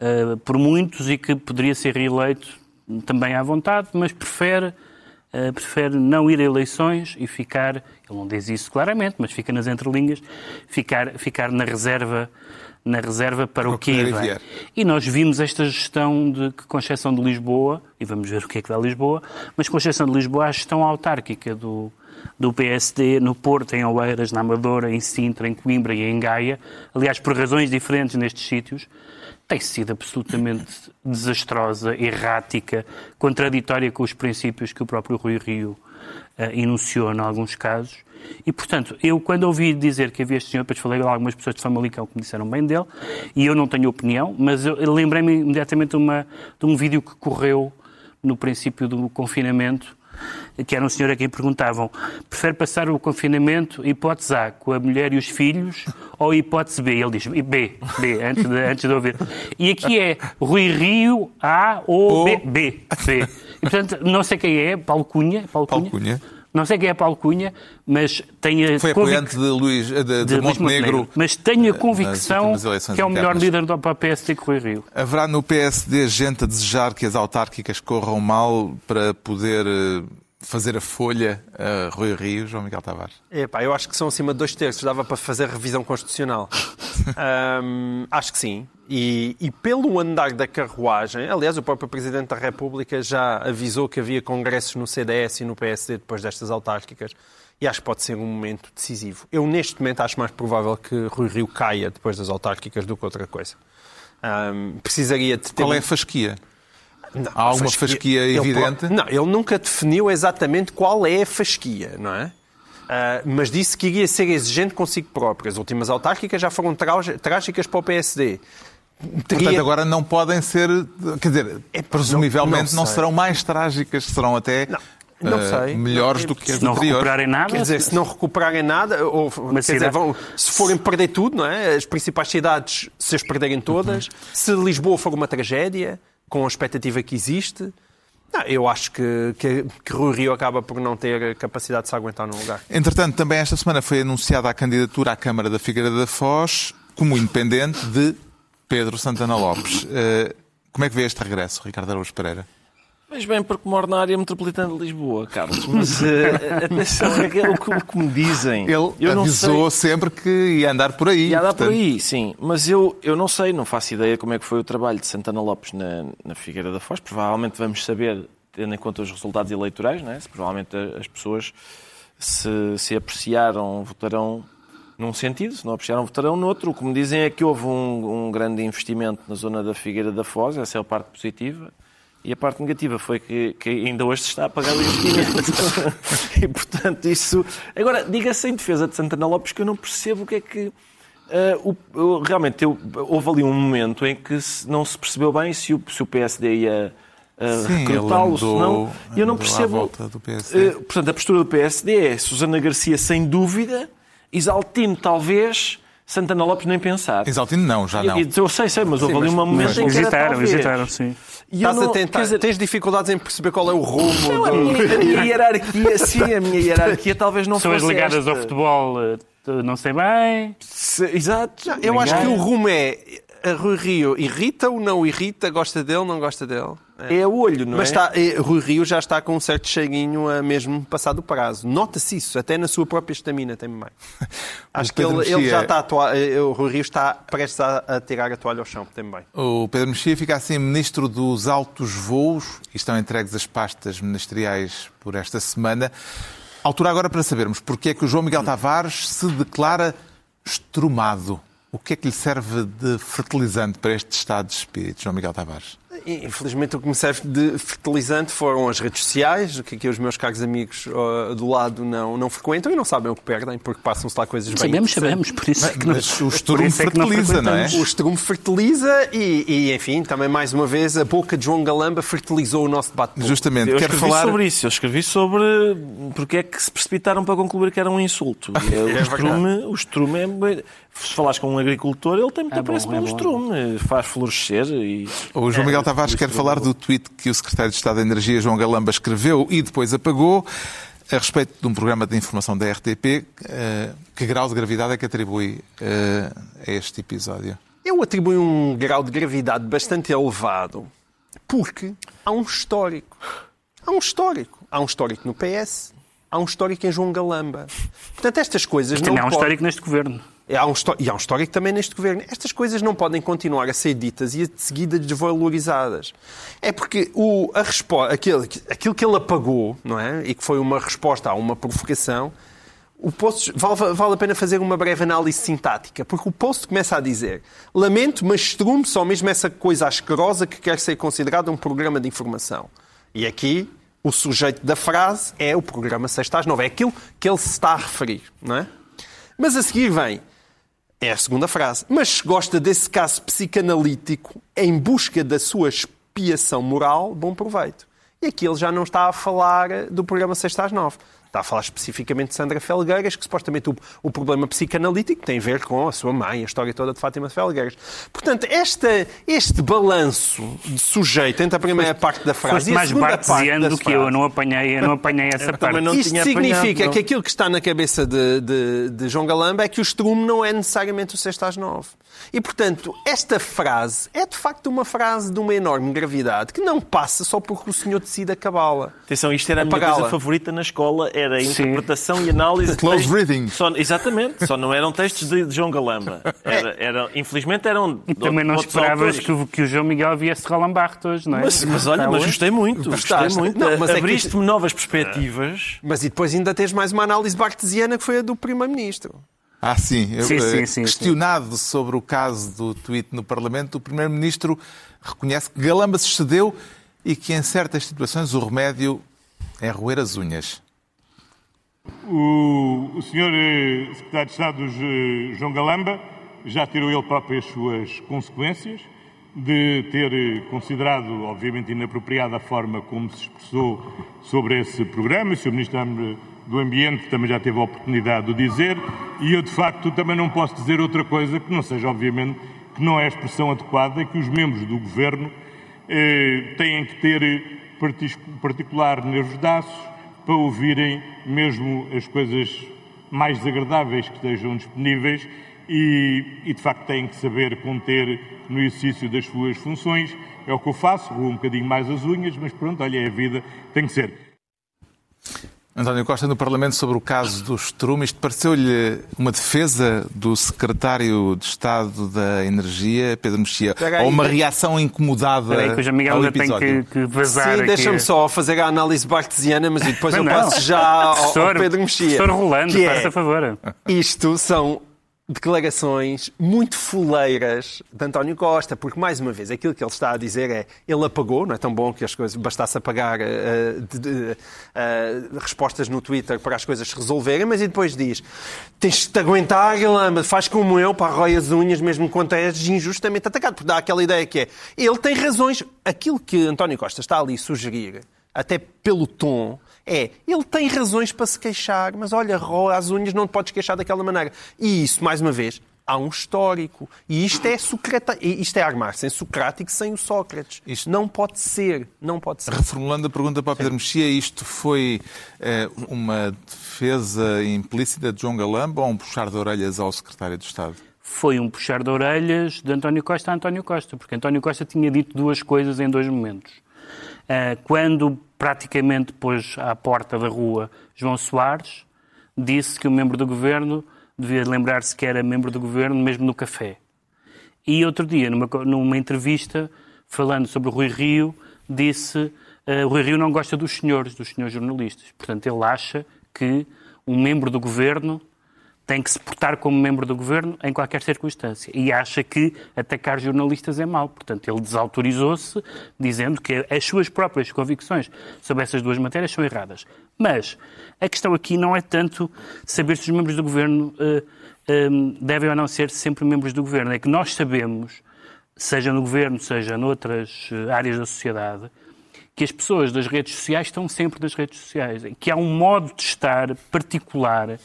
uh, por muitos e que poderia ser reeleito também à vontade, mas prefere, uh, prefere não ir a eleições e ficar, ele não diz isso claramente, mas fica nas entrelinhas, ficar, ficar na reserva na reserva para o, o que vem. E nós vimos esta gestão de com exceção de Lisboa, e vamos ver o que é que dá Lisboa, mas com exceção de Lisboa, a gestão autárquica do, do PSD no Porto, em Oeiras, na Amadora, em Sintra, em Coimbra e em Gaia, aliás, por razões diferentes nestes sítios, tem sido absolutamente desastrosa, errática, contraditória com os princípios que o próprio Rui Rio uh, enunciou em alguns casos. E, portanto, eu quando ouvi dizer que havia este senhor, depois falei com algumas pessoas de Famalicão que me disseram bem dele, e eu não tenho opinião, mas eu, lembrei-me imediatamente uma, de um vídeo que correu no princípio do confinamento, que era um senhor a quem perguntavam prefere passar o confinamento, hipótese A, com a mulher e os filhos, ou hipótese B? Ele diz B, B, antes de, antes de ouvir. E aqui é Rui Rio, A ou B, B, B. E, portanto, não sei quem é, Paulo Cunha. Paulo Cunha. Paulo Cunha. Não sei quem é Paulo Cunha, mas tenho a Foi convic- apoiante de, Luís, de, de, de Luís Montenegro. Mas tenho a nas convicção que é o melhor líder do PSD que Rui Rio. Haverá no PSD gente a desejar que as autárquicas corram mal para poder eh, fazer a folha a Rui Rio, João Miguel Tavares? Epá, eu acho que são acima de dois terços, dava para fazer revisão constitucional. Ahm, acho que sim. E, e pelo andar da carruagem, aliás, o próprio Presidente da República já avisou que havia congressos no CDS e no PSD depois destas autárquicas. E acho que pode ser um momento decisivo. Eu, neste momento, acho mais provável que Rui Rio caia depois das autárquicas do que outra coisa. Ahm, precisaria de ter. Qual é um- a fasquia? Não, Há alguma fasquia ele evidente? pro- Não, ele nunca definiu exatamente qual é a fasquia, não é? Ah, mas disse que iria ser exigente consigo próprio. As últimas autárquicas já foram trágicas para o PSD. Portanto, agora não podem ser, quer dizer, presumivelmente não não, sei. serão mais trágicas, serão até não eh, sei. melhores Não, do que as Se não anteriores. recuperarem nada, Quer dizer, se não recuperarem nada, ou quer dizer, será- vão, se forem perder tudo, não é? As principais cidades, se as perderem todas, se Lisboa for uma tragédia, com a expectativa que existe, não, eu acho que, que, que Rui Rio acaba por não ter capacidade de se aguentar no lugar. Entretanto, também esta semana foi anunciada a candidatura à Câmara da Figueira da Foz como independente de Pedro Santana Lopes. Eh, como é que vê este regresso, Ricardo Araújo Pereira? Mas bem, porque moro na área metropolitana de Lisboa, Carlos. Mas eh, atenção, é é o que, o que me dizem. Ele eu avisou sei. sempre que ia andar por aí. Ia dar por portanto, aí, sim. Mas eu, eu não sei, não faço ideia como é que foi o trabalho de Santana Lopes na, na Figueira da Foz. Provavelmente vamos saber, tendo em conta os resultados eleitorais, não é? Se provavelmente as pessoas se, se apreciaram, votarão num sentido, se não apreciaram, votarão noutro. O que me dizem é que houve um, um grande investimento na zona da Figueira da Foz, essa é a parte positiva. E a parte negativa foi que, que ainda hoje se está a pagar o investimento. e, portanto, isso... Agora, diga-se em defesa de Santana Lopes que eu não percebo o que é que... eh, o- o- realmente, eu- houve ali um momento em que se- não se percebeu bem se o, se o PSD ia ele recrutá-lo, se não. Eu não percebo... volta do PSD. eh, portanto, a postura do PSD é Susana Garcia sem dúvida, Isaltino talvez, Santana Lopes nem pensar. Exaltino não, já não. Eu, eu sei, sei, mas houve ali um momento em que era Hesitaram, talvez. hesitaram, sim. E eu Estás não- a tentar, dizer, tens dificuldades em perceber qual é o rumo não, a, do... minha, a minha hierarquia, sim, a minha hierarquia talvez não Pessoas fosse ligadas esta. ao futebol, eh, não sei bem. Se- Exato. Eu acho que Ninguém. o rumo é a Rui Rio irrita-o, não irrita, gosta dele, não gosta dele. É o olho, não Mas é? está, eh, Rui Rio já está com um certo cheirinho a mesmo passado o prazo. Nota-se isso, até na sua própria estamina tem bem. Acho que ele, ele Mexia- já está a toa- eh, o Rui Rio está prestes a, a tirar a toalha ao chão, tem bem. O Pedro Mexia fica assim ministro dos altos voos e estão entregues as pastas ministeriais por esta semana. Altura agora para sabermos porque é que o João Miguel Tavares se declara estrumado. O que é que lhe serve de fertilizante para este estado de espírito, João Miguel Tavares? Infelizmente o que me serve de fertilizante foram as redes sociais, o que aqui os meus caros amigos ó, do lado não, não frequentam e não sabem o que perdem, porque passam-se lá coisas bem Sabemos, sabemos, por isso é que não, Mas o estrume é que não fertiliza, não é? O estrume fertiliza e, e, enfim, também mais uma vez a boca de João Galamba fertilizou o nosso debate. público. Justamente, Eu quero escrevi falar... sobre isso. Eu escrevi sobre porque é que se precipitaram para concluir que era um insulto. E, o, estrume, o estrume é... Se falares com um agricultor, ele tem muito É apreço é pelo bom. estrume. Faz florescer e... O João Miguel É, Tavares quer falar do tweet que o secretário de Estado da Energia, João Galamba, escreveu e depois apagou a respeito de um programa de informação da RTP. eh, Que grau de gravidade é que atribui eh, a este episódio? Eu atribuo um grau de gravidade bastante elevado porque há um histórico. Há um histórico. Há um histórico no PS há um histórico em João Galamba. Portanto, estas coisas Também não há um histórico neste governo. Há um, e há um histórico também neste governo. Estas coisas não podem continuar a ser ditas e a de seguida desvalorizadas. É porque o, a respo- aquilo, aquilo que ele apagou, não é? E que foi uma resposta a uma provocação, o post, vale, vale a pena fazer uma breve análise sintática, porque o post começa a dizer lamento, mas estrume só mesmo essa coisa asquerosa que quer ser considerada um programa de informação. E aqui o sujeito da frase é o programa Sexta às Nove. É aquilo que ele se está a referir, não é? Mas a seguir vem, é a segunda frase, mas gosta desse caso psicanalítico em busca da sua expiação moral, bom proveito. E aqui ele já não está a falar do programa Sexta às Nove. Está a falar especificamente de Sandra Felgueiras, que supostamente o, o problema psicanalítico tem a ver com a sua mãe, a história toda de Fátima Felgueiras. Portanto, esta, este balanço de sujeito entre a primeira parte da frase e a mais segunda parte do que eu, eu frase- não apanhei, eu não apanhei essa parte. não isto tinha significa apanhado, não. que aquilo que está na cabeça de, de- de João Galamba é que o estrume não é necessariamente o sexto às nove. E, portanto, esta frase é de facto uma frase de uma enorme gravidade que não passa só porque o senhor decide acabá-la. Atenção, isto era a minha coisa favorita na escola, era a Sim. interpretação e análise de Close reading. Só, exatamente, só não eram textos de, de João Galamba. Era, era- infelizmente eram E também não esperavas que, o- que o João Miguel viesse Roland Barthes, não é? Mas, mas olha, mas gostei muito, gostei Gostaste? muito. Não, mas é Abriste-me novas perspectivas. Mas e depois ainda tens mais uma análise bartesiana que foi a do Primeiro-Ministro. Ah, sim. Eu, Sim, eh, sim, sim, questionado sobre o caso do tweet no Parlamento, o Primeiro-Ministro reconhece que Galamba se excedeu e que em certas situações o remédio é roer as unhas. O, o senhor eh, secretário de Estado João Galamba já tirou ele próprio as suas consequências de ter eh, considerado, obviamente, inapropriada a forma como se expressou sobre esse programa. O Sr. Ministro do Ambiente também já teve a oportunidade de o dizer e eu, de facto, também não posso dizer outra coisa que não seja, obviamente, que não é a expressão adequada que os membros do Governo eh, têm que ter eh, partic- particular nervos de aço para ouvirem mesmo as coisas mais desagradáveis que estejam disponíveis e, e, de facto têm que saber conter no exercício das suas funções. É o que eu faço, roo um bocadinho mais as unhas, mas pronto, olha, é a vida, tem que ser. António Costa, no Parlamento, sobre o caso do Strume, isto pareceu-lhe uma defesa do secretário de Estado da Energia, Pedro Mexia, ou uma reação incomodada Espera aí, que o João Miguel ao ainda tem episódio? que, que vazar Sim, deixa-me só fazer a análise bartesiana, mas depois eu Não, passo já ao, ao Pedro Mexia. Professor Rolando, é, faça favor. Isto são declarações muito fuleiras de António Costa, porque, mais uma vez, aquilo que ele está a dizer é ele apagou, não é tão bom que as coisas bastasse apagar eh, de- de- eh, respostas no Twitter para as coisas se resolverem, mas e depois diz tens de te aguentar, Galamba, faz como eu, para rói as unhas mesmo quando és injustamente atacado, porque dá aquela ideia que é ele tem razões, aquilo que António Costa está ali a sugerir, até pelo tom, é, ele tem razões para se queixar, mas olha, rola as unhas, não te podes queixar daquela maneira. E isso, mais uma vez, há um histórico. E isto é, Socrata... e isto é armar-se em Socrático sem o Sócrates. Isto- Não pode ser, não pode ser. Reformulando a pergunta para o Pedro Mexia, isto foi eh, uma defesa implícita de João Galamba ou um puxar de orelhas ao secretário de Estado? Foi um puxar de orelhas de António Costa a António Costa, porque António Costa tinha dito duas coisas em dois momentos. Ah, Quando praticamente pôs à porta da rua João Soares, disse que o membro do governo devia lembrar-se que era membro do governo mesmo no café. E outro dia, numa, numa entrevista, falando sobre o Rui Rio, disse o Rui Rio não gosta dos senhores, dos senhores jornalistas. Portanto, ele acha que um membro do governo tem que se portar como membro do governo em qualquer circunstância. E acha que atacar jornalistas é mau. Portanto, ele desautorizou-se, dizendo que as suas próprias convicções sobre essas duas matérias são erradas. Mas a questão aqui não é tanto saber se os membros do governo eh, eh, devem ou não ser sempre membros do governo. É que nós sabemos, seja no governo, seja noutras eh, áreas da sociedade, que as pessoas das redes sociais estão sempre nas redes sociais. Que há um modo de estar particular,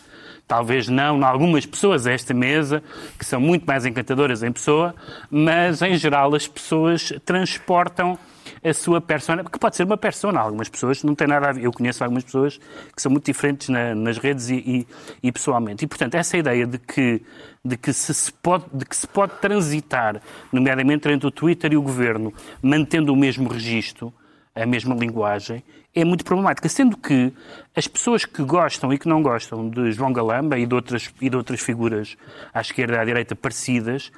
talvez não em algumas pessoas esta mesa, que são muito mais encantadoras em pessoa, mas em geral as pessoas transportam a sua persona, que pode ser uma persona, algumas pessoas não têm nada a ver. Eu conheço algumas pessoas que são muito diferentes na- nas redes e, e- e pessoalmente. E, portanto, essa ideia de que, de, que se, se pode, de que se pode transitar, nomeadamente entre o Twitter e o governo, mantendo o mesmo registro, a mesma linguagem, é muito problemática. Sendo que as pessoas que gostam e que não gostam de João Galamba e de outras, e de outras figuras à esquerda e à direita parecidas,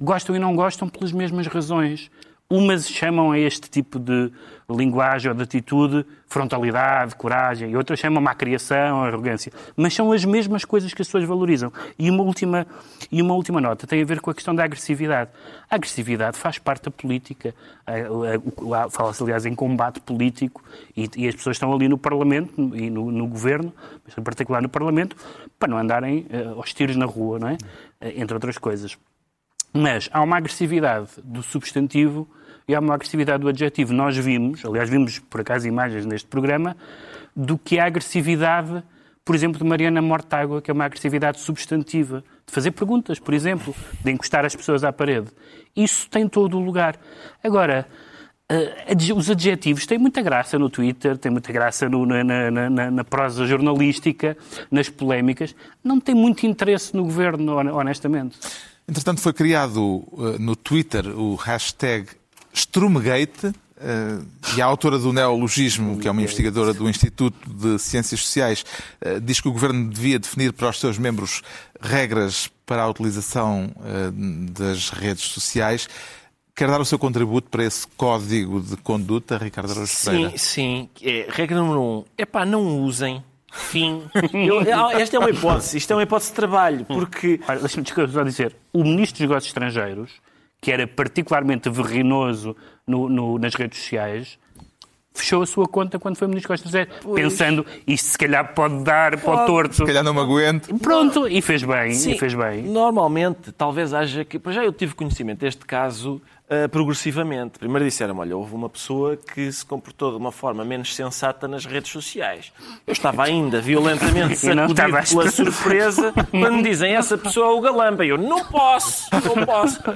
gostam e não gostam pelas mesmas razões. Umas chamam a este tipo de linguagem ou de atitude frontalidade, coragem, e outras chamam a criação, arrogância. Mas são as mesmas coisas que as pessoas valorizam. E uma última, e uma última nota tem a ver com a questão da agressividade. A agressividade faz parte da política. Fala-se, aliás, em combate político, e, e, as pessoas estão ali no Parlamento e no, no, Governo, mas em particular no Parlamento, para não andarem uh, aos tiros na rua, não é? Uh, entre outras coisas. Mas há uma agressividade do substantivo e há uma agressividade do adjetivo. Nós vimos, aliás, vimos por acaso imagens neste programa, do que é a agressividade, por exemplo, de Mariana Mortágua, que é uma agressividade substantiva, de fazer perguntas, por exemplo, de encostar as pessoas à parede. Isso tem todo o lugar. Agora, uh, os adjetivos têm muita graça no Twitter, têm muita graça no, na, na, na, na, prosa jornalística, nas polémicas. Não tem muito interesse no governo, honestamente. Entretanto, foi criado uh, no Twitter o hashtag Strumgate, uh, e a autora do Neologismo, que é uma investigadora do Instituto de Ciências Sociais, uh, diz que o governo devia definir para os seus membros regras para a utilização das redes sociais. Quer dar o seu contributo para esse código de conduta, Ricardo Araújo Sim, sim. É, regra número um. É pá, não usem Fim. Eu, esta é uma hipótese. Isto é uma hipótese de trabalho, porque... Deixa-me dizer. O Ministro dos Negócios Estrangeiros, que era particularmente verrinoso no, no, nas redes sociais, fechou a sua conta quando foi Ministro Negócios Estrangeiros, pensando isto se calhar pode dar pode. para o torto. Se calhar não me aguento. Pronto, e fez bem, Sim, e fez bem. Normalmente, talvez haja que... Já eu tive conhecimento deste caso uh, progressivamente. Primeiro disseram olha, houve uma pessoa que se comportou de uma forma menos sensata nas redes sociais. Eu estava ainda violentamente sacudido pela surpresa quando me dizem essa pessoa é o galamba. Eu não posso, não posso.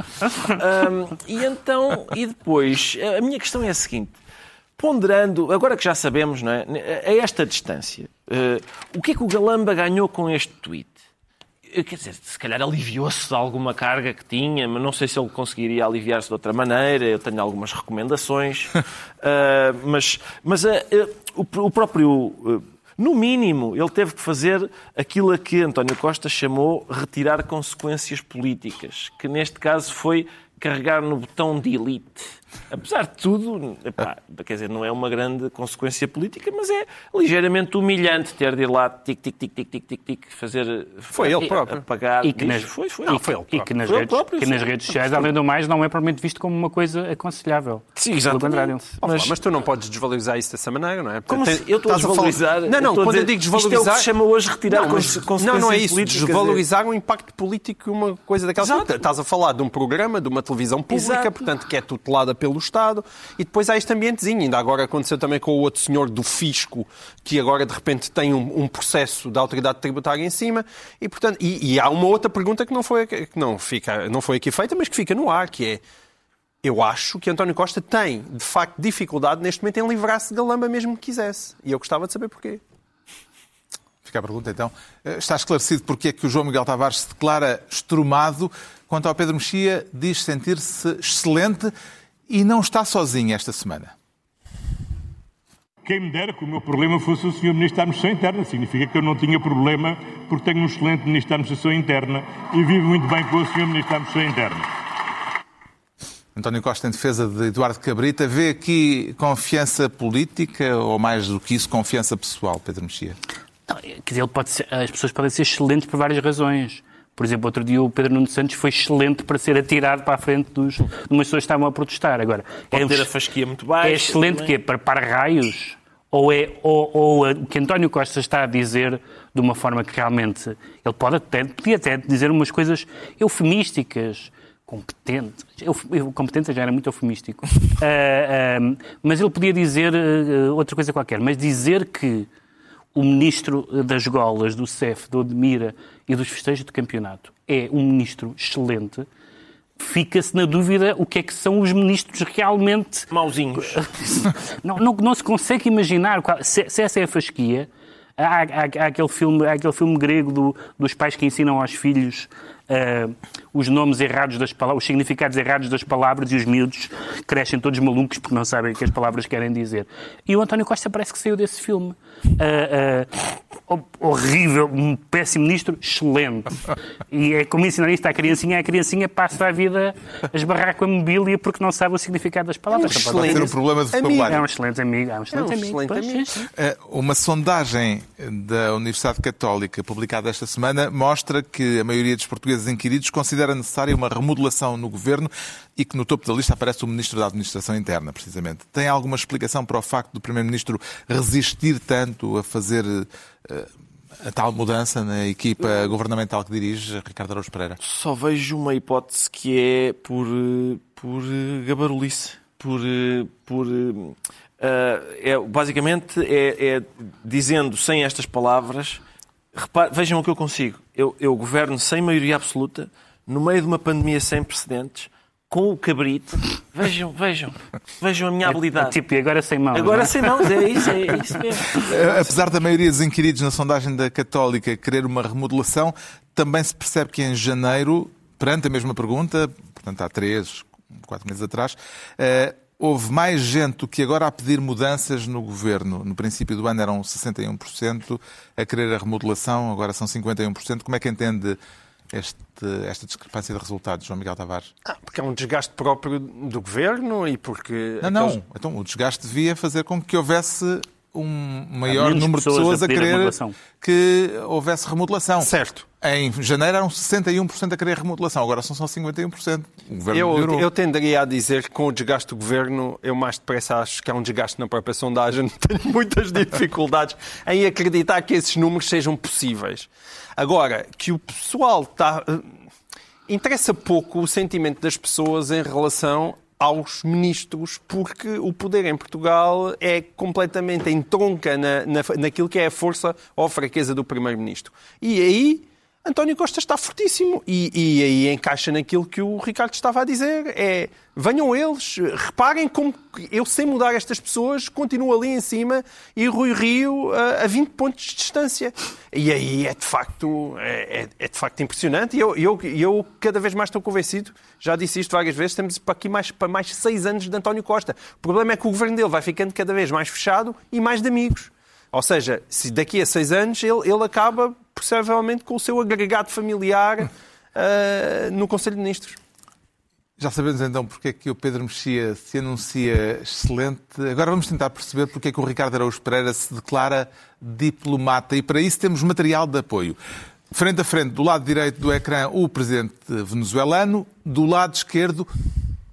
Um, e então, e depois, a minha questão é a seguinte. Ponderando, agora que já sabemos, não é, a esta distância, uh, o que é que o Galamba ganhou com este tweet? quer dizer, se calhar aliviou-se de alguma carga que tinha, mas não sei se ele conseguiria aliviar-se de outra maneira. Eu tenho algumas recomendações. uh, mas mas o, o, próprio. no mínimo, ele teve que fazer aquilo a que António Costa chamou retirar consequências políticas, que neste caso foi carregar no botão de elite Apesar de tudo, epá, quer dizer, não é uma grande consequência política, mas é ligeiramente humilhante ter de ir lá tic, tic, tic, tic, tic, tic, tic fazer. Foi ele próprio. Apagar. E que nas, foi, foi, e, foi ele e que nas, redes, próprio, que nas redes sociais, além do mais, não é propriamente visto como uma coisa aconselhável. Sim, exatamente. Mas, mas tu não podes desvalorizar isso dessa maneira, não é? Como Tem, eu estou a desvalorizar. Não, não, quando eu digo desvalorizar. Isto é o que se chama hoje retirar não, consequências Não, não é isso. Desvalorizar o impacto político uma coisa daquela. Estás a falar de um programa, de uma televisão pública, portanto, que é tutelada pelo Estado e depois há este ambientezinho. Ainda agora aconteceu também com o outro senhor do fisco, que agora de repente tem um, um processo da autoridade tributária em cima. E, portanto, e, e, há uma outra pergunta que não foi, que não, fica, não foi aqui feita, mas que fica no ar, que é eu acho que António Costa tem, de facto, dificuldade neste momento em livrar-se da lama mesmo que quisesse. E eu gostava de saber porquê. Fica a pergunta, então. Eh, está esclarecido porque é que o João Miguel Tavares se declara estrumado. Quanto ao Pedro Mexia, diz sentir-se excelente e não está sozinho esta semana. Quem me dera que o meu problema fosse o Sr. Ministro da Administração Interna. Significa que eu não tinha problema porque tenho um excelente Ministro da Administração Interna e vivo muito bem com o Sr. Ministro da Administração Interna. António Costa, em defesa de Eduardo Cabrita, vê aqui confiança política ou, mais do que isso, confiança pessoal, Pedro Mexia? Não, quer dizer, ser, as pessoas podem ser excelentes por várias razões. Por exemplo, outro dia o Pedro Nuno Santos foi excelente para ser atirado para a frente dos, de umas pessoas que estavam a protestar. Agora, Pode é, ter a fasquia muito baixa. É excelente que é para, para raios? Ou, é, ou, ou o que António Costa está a dizer de uma forma que realmente ele pode até, podia até dizer umas coisas eufemísticas, competentes. Eu, competente já era muito eufemístico. uh, uh, mas ele podia dizer uh, outra coisa qualquer. Mas dizer que o ministro das golas, do CEF, do Odmira e dos festejos do campeonato é um ministro excelente, fica-se na dúvida o que é que são os ministros realmente... Mauzinhos. não, não, não se consegue imaginar se, se essa é a fasquia, Há, há- há aquele, filme, há aquele filme grego do- dos pais que ensinam aos filhos ah, os nomes errados das palavras, os significados errados das palavras e os miúdos crescem todos malucos porque não sabem o que as palavras querem dizer. E o António Costa parece que saiu desse filme. Ah, ho- horrível, um péssimo ministro, excelente. E é como ensinar isto à criancinha, a criancinha passa a vida a esbarrar com a mobília porque não sabe o significado das palavras. É um ser um problema de Amigo. vocabulário. É um excelente amigo. É um excelente É um amigo. excelente amigo. Eh, Uma sondagem da Universidade Católica publicada esta semana mostra que a maioria dos portugueses inquiridos considera necessária uma remodelação no governo e que no topo da lista aparece o Ministro da Administração Interna, precisamente. Tem alguma explicação para o facto do Primeiro-Ministro resistir tanto a fazer eh, a tal mudança na equipa governamental que dirige, Ricardo Araújo Pereira? Só vejo uma hipótese que é por, por eh, gabarulice. Por, eh, por, ah, é, basicamente é, é dizendo sem estas palavras, repare- vejam o que eu consigo. Eu, eu governo sem maioria absoluta, no meio de uma pandemia sem precedentes, com o cabrito. Vejam, vejam, vejam a minha habilidade. Tipo, e agora sem mãos. não Agora é? sem mãos, é isso, é isso mesmo. Eh, Apesar da maioria dos inquiridos na sondagem da Católica querer uma remodelação, também se percebe que em janeiro, perante a mesma pergunta, portanto há três, quatro meses atrás, eh, houve mais gente do que agora a pedir mudanças no governo. No princípio do ano eram 61% a querer a remodelação, agora são 51%. Como é que entende este- esta discrepância de resultados, João Miguel Tavares? Ah, porque é um desgaste próprio do governo e porque. Não, não. Então, o desgaste devia fazer com que houvesse um maior número de pessoas pessoas a a, a querer remodelação. que houvesse remodelação. Certo. Em janeiro eram 61% a querer remodelação, agora são só 51%. O governo Eu, melhorou. eu tenderia a dizer que com o desgaste do governo, eu mais depressa acho que há um desgaste na própria sondagem. Tenho muitas dificuldades em acreditar que esses números sejam possíveis. Agora, que o pessoal está. eh, Interessa pouco o sentimento das pessoas em relação aos ministros, porque o poder em Portugal é completamente entronca na, na, naquilo que é a força ou a fraqueza do primeiro-ministro. E aí António Costa está fortíssimo e, e aí encaixa naquilo que o Ricardo estava a dizer. É venham eles, reparem como eu sei mudar estas pessoas, continuo ali em cima e Rui Rio a, a 20 pontos de distância. E aí é de facto, é, é- é de facto impressionante e eu, eu, eu cada vez mais estou convencido, já disse isto várias vezes, temos para aqui mais, para mais seis anos de António Costa. O problema é que o governo dele vai ficando cada vez mais fechado e mais de amigos. Ou seja, se daqui a seis anos ele, ele acaba, possivelmente, com o seu agregado familiar ah, no Conselho de Ministros. Já sabemos então porque é que o Pedro Mexia se anuncia excelente. Agora vamos tentar perceber porque é que o Ricardo Araújo Pereira se declara diplomata e para isso temos material de apoio. Frente a frente, do lado direito do ecrã, o presidente venezuelano, do lado esquerdo,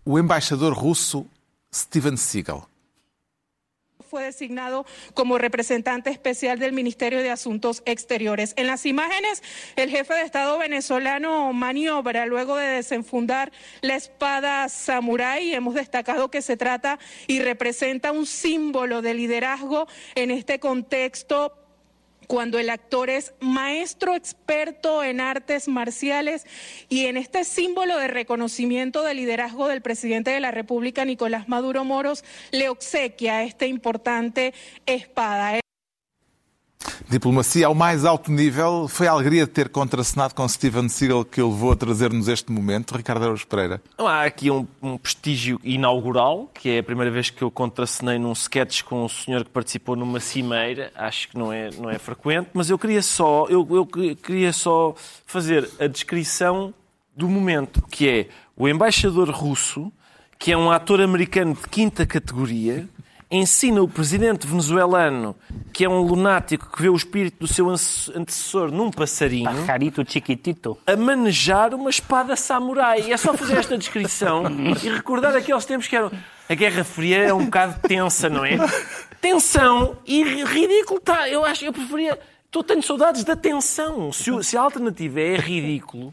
o embaixador russo Steven Seagal. Fue designado como representante especial del Ministerio de Asuntos Exteriores. En las imágenes, el jefe de Estado venezolano maniobra luego de desenfundar la espada samurái. Hemos destacado que se trata y representa un símbolo de liderazgo en este contexto cuando el actor es maestro experto en artes marciales y en este símbolo de reconocimiento del liderazgo del presidente de la República, Nicolás Maduro Moros, le obsequia esta importante espada. Diplomacia ao mais alto nível. Foi a alegria de ter contracenado com Steven Seagal que o levou a trazer-nos este momento, Ricardo Araújo Pereira. Há aqui um, um prestígio inaugural, que é a primeira vez que eu contracenei num sketch com um senhor que participou numa cimeira. Acho que não é, não é frequente, mas eu queria só, eu, eu queria só fazer a descrição do momento, que é o embaixador russo, que é um ator americano de quinta categoria, ensina o presidente venezuelano, que é um lunático que vê o espírito do seu antecessor num passarinho, Pajarito chiquitito. a manejar uma espada samurai. É só fazer esta descrição e recordar aqueles tempos que eram. A Guerra Fria é um bocado tensa, não é? Tensão e ri- ridículo. Tá, eu acho, eu preferia. Estou tenho saudades da tensão. Se, se a alternativa é ridículo,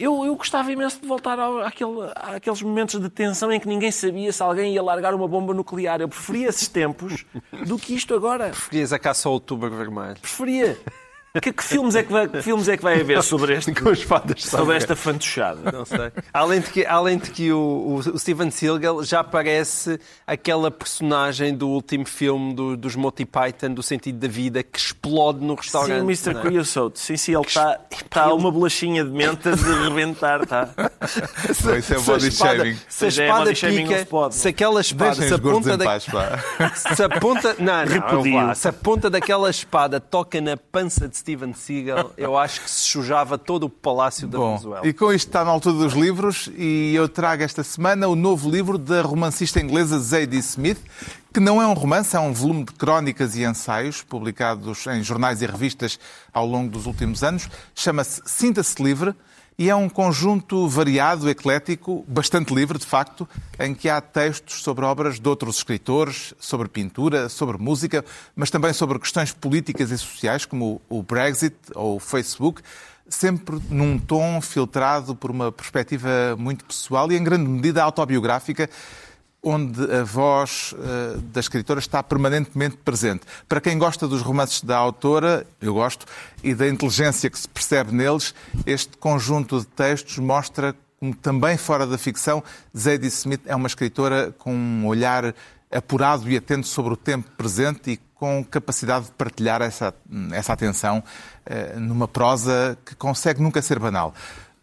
eu, eu gostava imenso de voltar ao, àquele, àqueles momentos de tensão em que ninguém sabia se alguém ia largar uma bomba nuclear. Eu preferia esses tempos do que isto agora. Preferias a caça ao outubro vermelho. Preferia. Que, que filmes é que, vai, que filmes é que vai haver sobre, este, Com espadas sobre esta fantochada? Não sei. Além de que, além de que o, o, Steven Seagal já parece aquela personagem do último filme do- dos Monty Python, do sentido da vida, que explode no Sim, restaurante. o Mr. não é? Creosote. Sim, sim, ele está tá uma bolachinha de menta de rebentar, tá? Isso é Se a body espada- shaming. Se a é, espada não pica, se pode. se aquela espada, Deixem se a ponta da, paz, se a ponta, não, não, vá, se a ponta daquela espada toca na pança de Steven Seagal, eu acho que se sujava todo o palácio da Bom, Venezuela. e com isto está na altura dos livros e eu trago esta semana o novo livro da romancista inglesa Zadie Smith, que não é um romance, é um volume de crónicas e ensaios publicados em jornais e revistas ao longo dos últimos anos. Chama-se Sinta-se Livre e é um conjunto variado, eclético, bastante livre, de facto, em que há textos sobre obras de outros escritores, sobre pintura, sobre música, mas também sobre questões políticas e sociais, como o Brexit ou o Facebook, sempre num tom filtrado por uma perspectiva muito pessoal e, em grande medida, autobiográfica, onde a voz eh, da escritora está permanentemente presente. Para quem gosta dos romances da autora, eu gosto, e da inteligência que se percebe neles, este conjunto de textos mostra como também fora da ficção, Zadie Smith é uma escritora com um olhar apurado e atento sobre o tempo presente e com capacidade de partilhar essa, essa atenção eh, numa prosa que consegue nunca ser banal.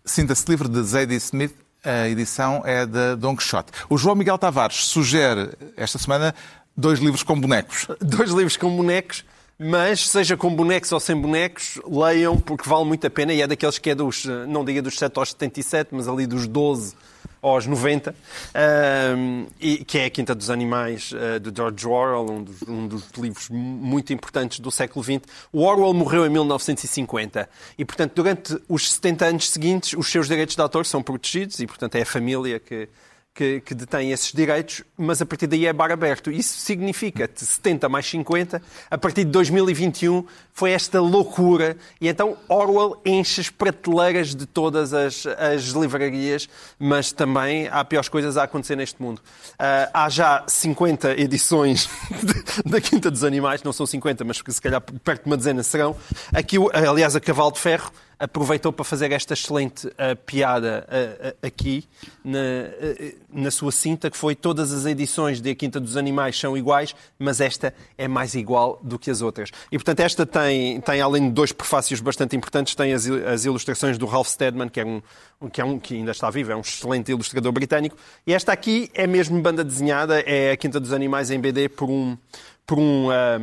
Sinta-se livre de Zadie Smith, a edição é da Don Quixote. O João Miguel Tavares sugere esta semana dois livros com bonecos. Dois livros com bonecos, mas seja com bonecos ou sem bonecos, leiam porque vale muito a pena e é daqueles que é dos, eh, não diga dos 7 aos 77, mas ali dos 12 aos 90, ahm, e, que é a Quinta dos Animais eh, de George Orwell, um dos, um dos livros muito importantes do século XX. O Orwell morreu em 1950 e, portanto, durante os 70 anos seguintes, os seus direitos de autor são protegidos e, portanto, é a família que, que, que detém esses direitos, mas a partir daí é bar aberto. Isso significa que 70 mais 50, a partir de 2021, foi esta loucura. E então Orwell enche as prateleiras de todas as, as livrarias, mas também há piores coisas a acontecer neste mundo. Ah, há já 50 edições da Quinta dos Animais, não são 50, mas se calhar perto de uma dezena serão. Aqui, aliás, a Cavalo de Ferro aproveitou para fazer esta excelente ah, piada ah, ah, aqui na, na sua cinta, que foi todas as edições de A Quinta dos Animais são iguais, mas esta é mais igual do que as outras. E, portanto, esta tem, tem além de dois prefácios bastante importantes, tem as, as ilustrações do Ralph Steadman, que é um, um- que é um que ainda está vivo, é um excelente ilustrador britânico. E esta aqui é mesmo banda desenhada, é A Quinta dos Animais em BD por um... Por um ah,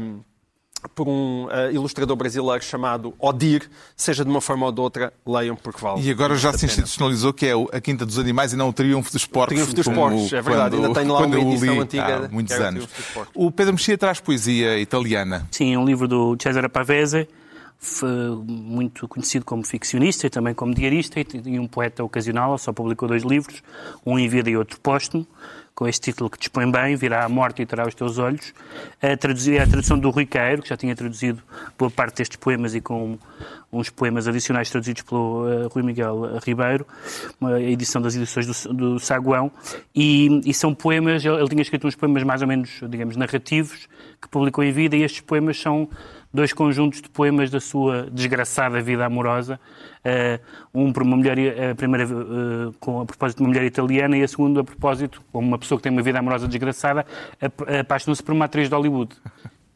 por um ah, ilustrador brasileiro chamado Odir, seja de uma forma ou de outra, leiam porque vale. E agora já se institucionalizou que é o- a Quinta dos Animais e não o Triunfo dos Porcos. Triunfo dos Porcos, é verdade, quando- ainda tenho lá uma o edição li antiga há muitos o anos. Porcos. O Pedro Mexia traz poesia italiana. Sim, um livro do Cesare Pavese, muito conhecido como ficcionista e também como diarista e um poeta ocasional, só publicou dois livros, um em vida e outro póstumo, com este título que dispõe bem, Virá a morte e terá os teus olhos. A, traduzir, a tradução do Rui Caeiro, que já tinha traduzido boa parte destes poemas e com uns poemas adicionais traduzidos pelo eh, Rui Miguel Ribeiro, uma edição das edições do, do Saguão, e, e são poemas, ele, ele tinha escrito uns poemas mais ou menos, digamos, narrativos, que publicou em vida, e estes poemas são dois conjuntos de poemas da sua desgraçada vida amorosa, eh, um por uma mulher, a primeira eh, com a propósito de uma mulher italiana e a segunda a propósito, como uma pessoa que tem uma vida amorosa desgraçada, ap- apaixonou-se por uma atriz de Hollywood,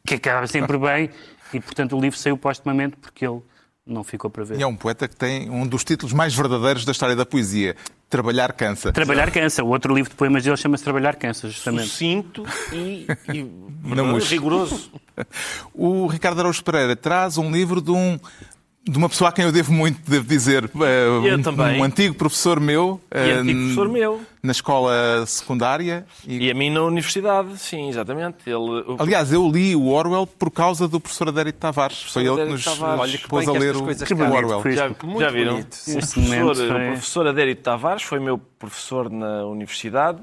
que acaba sempre bem, e portanto o livro saiu postumamente porque ele não ficou para ver. E é um poeta que tem um dos títulos mais verdadeiros da história da poesia. Trabalhar cansa. Trabalhar cansa. O outro livro de poemas dele chama-se Trabalhar cansa, justamente. Sucinto e, e Não rigoroso. O Ricardo Araújo Pereira traz um livro de um de uma pessoa a quem eu devo muito, devo dizer. Eh, Eu um, também. um antigo professor meu. E eh, antigo professor meu. Na escola secundária. E, E a mim na universidade, sim, exatamente. Ele, o- aliás, eu li o Orwell por causa do professor Adérito Tavares. Foi ele que nos Tavares. Olha que pôs a que ler o, coisas o calham. Orwell. Já, Muito já viram? O professor, foi- o professor Adérito Tavares foi meu professor na universidade.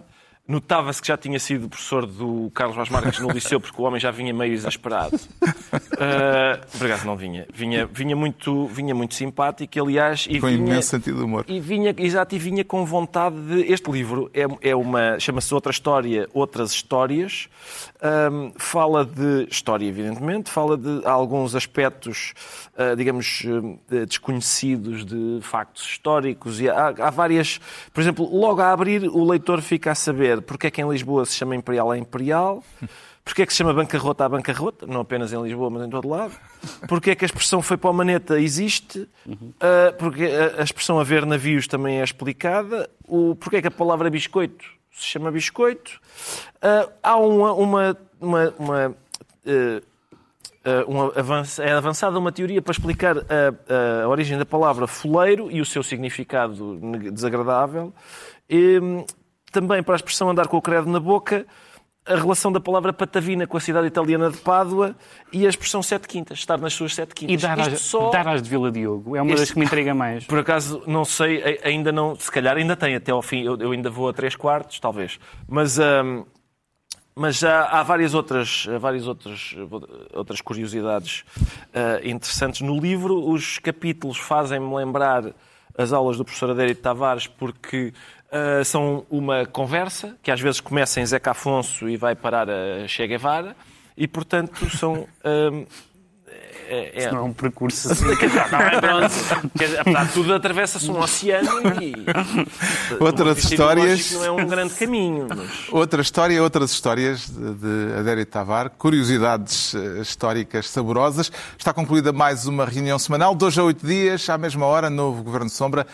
Notava-se que já tinha sido professor do Carlos Vaz Marques no Liceu, porque o homem já vinha meio exasperado. Uh, por acaso não vinha. Vinha, vinha, muito, vinha muito simpático, aliás. E Com vinha, imenso sentido de humor. E vinha, exato, e vinha com vontade de. Este livro é, é uma. chama-se Outra História, Outras Histórias. Um, fala de história, evidentemente, fala de alguns aspectos, uh, digamos, uh, desconhecidos de factos históricos. E há, há várias. Por exemplo, logo a abrir, o leitor fica a saber porque é que em Lisboa se chama Imperial a Imperial. Porque é que se chama bancarrota a bancarrota, não apenas em Lisboa, mas em todo lado? Porque é que a expressão foi para o maneta existe? Uh, porque a, a expressão haver navios também é explicada? O, porque é que a palavra biscoito se chama biscoito? Uh, há uma. uma, uma, uma uh, uma avança, é avançada uma teoria para explicar a, a, origem da palavra foleiro e o seu significado desagradável. E, também para a expressão andar com o credo na boca, a relação da palavra patavina com a cidade italiana de Pádua e a expressão sete quintas, estar nas suas sete quintas. E dar às, só... dar às de Vila Diogo, é uma das que me entrega mais. Por acaso, não sei, ainda não, se calhar ainda tem até ao fim, eu, eu ainda vou a três quartos, talvez. Mas, hum, mas já há várias outras, várias outras, outras curiosidades uh, interessantes no livro. Os capítulos fazem-me lembrar as aulas do professor Adérito Tavares, porque Uh, são uma conversa que às vezes começa em Zeca Afonso e vai parar a Che Guevara e, portanto, são... Uh, é, é... não é um percurso assim. Apesar de tudo, atravessa-se um oceano e. Outras histórias. Não é um grande caminho. Mas... Outra história, outras histórias de Adério Tavar, curiosidades eh, históricas saborosas. Está concluída mais uma reunião semanal, dois a oito dias, à mesma hora, novo Governo de Sombra.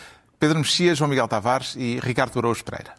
Pedro Mexias, João Miguel Tavares e Ricardo Araújo Pereira.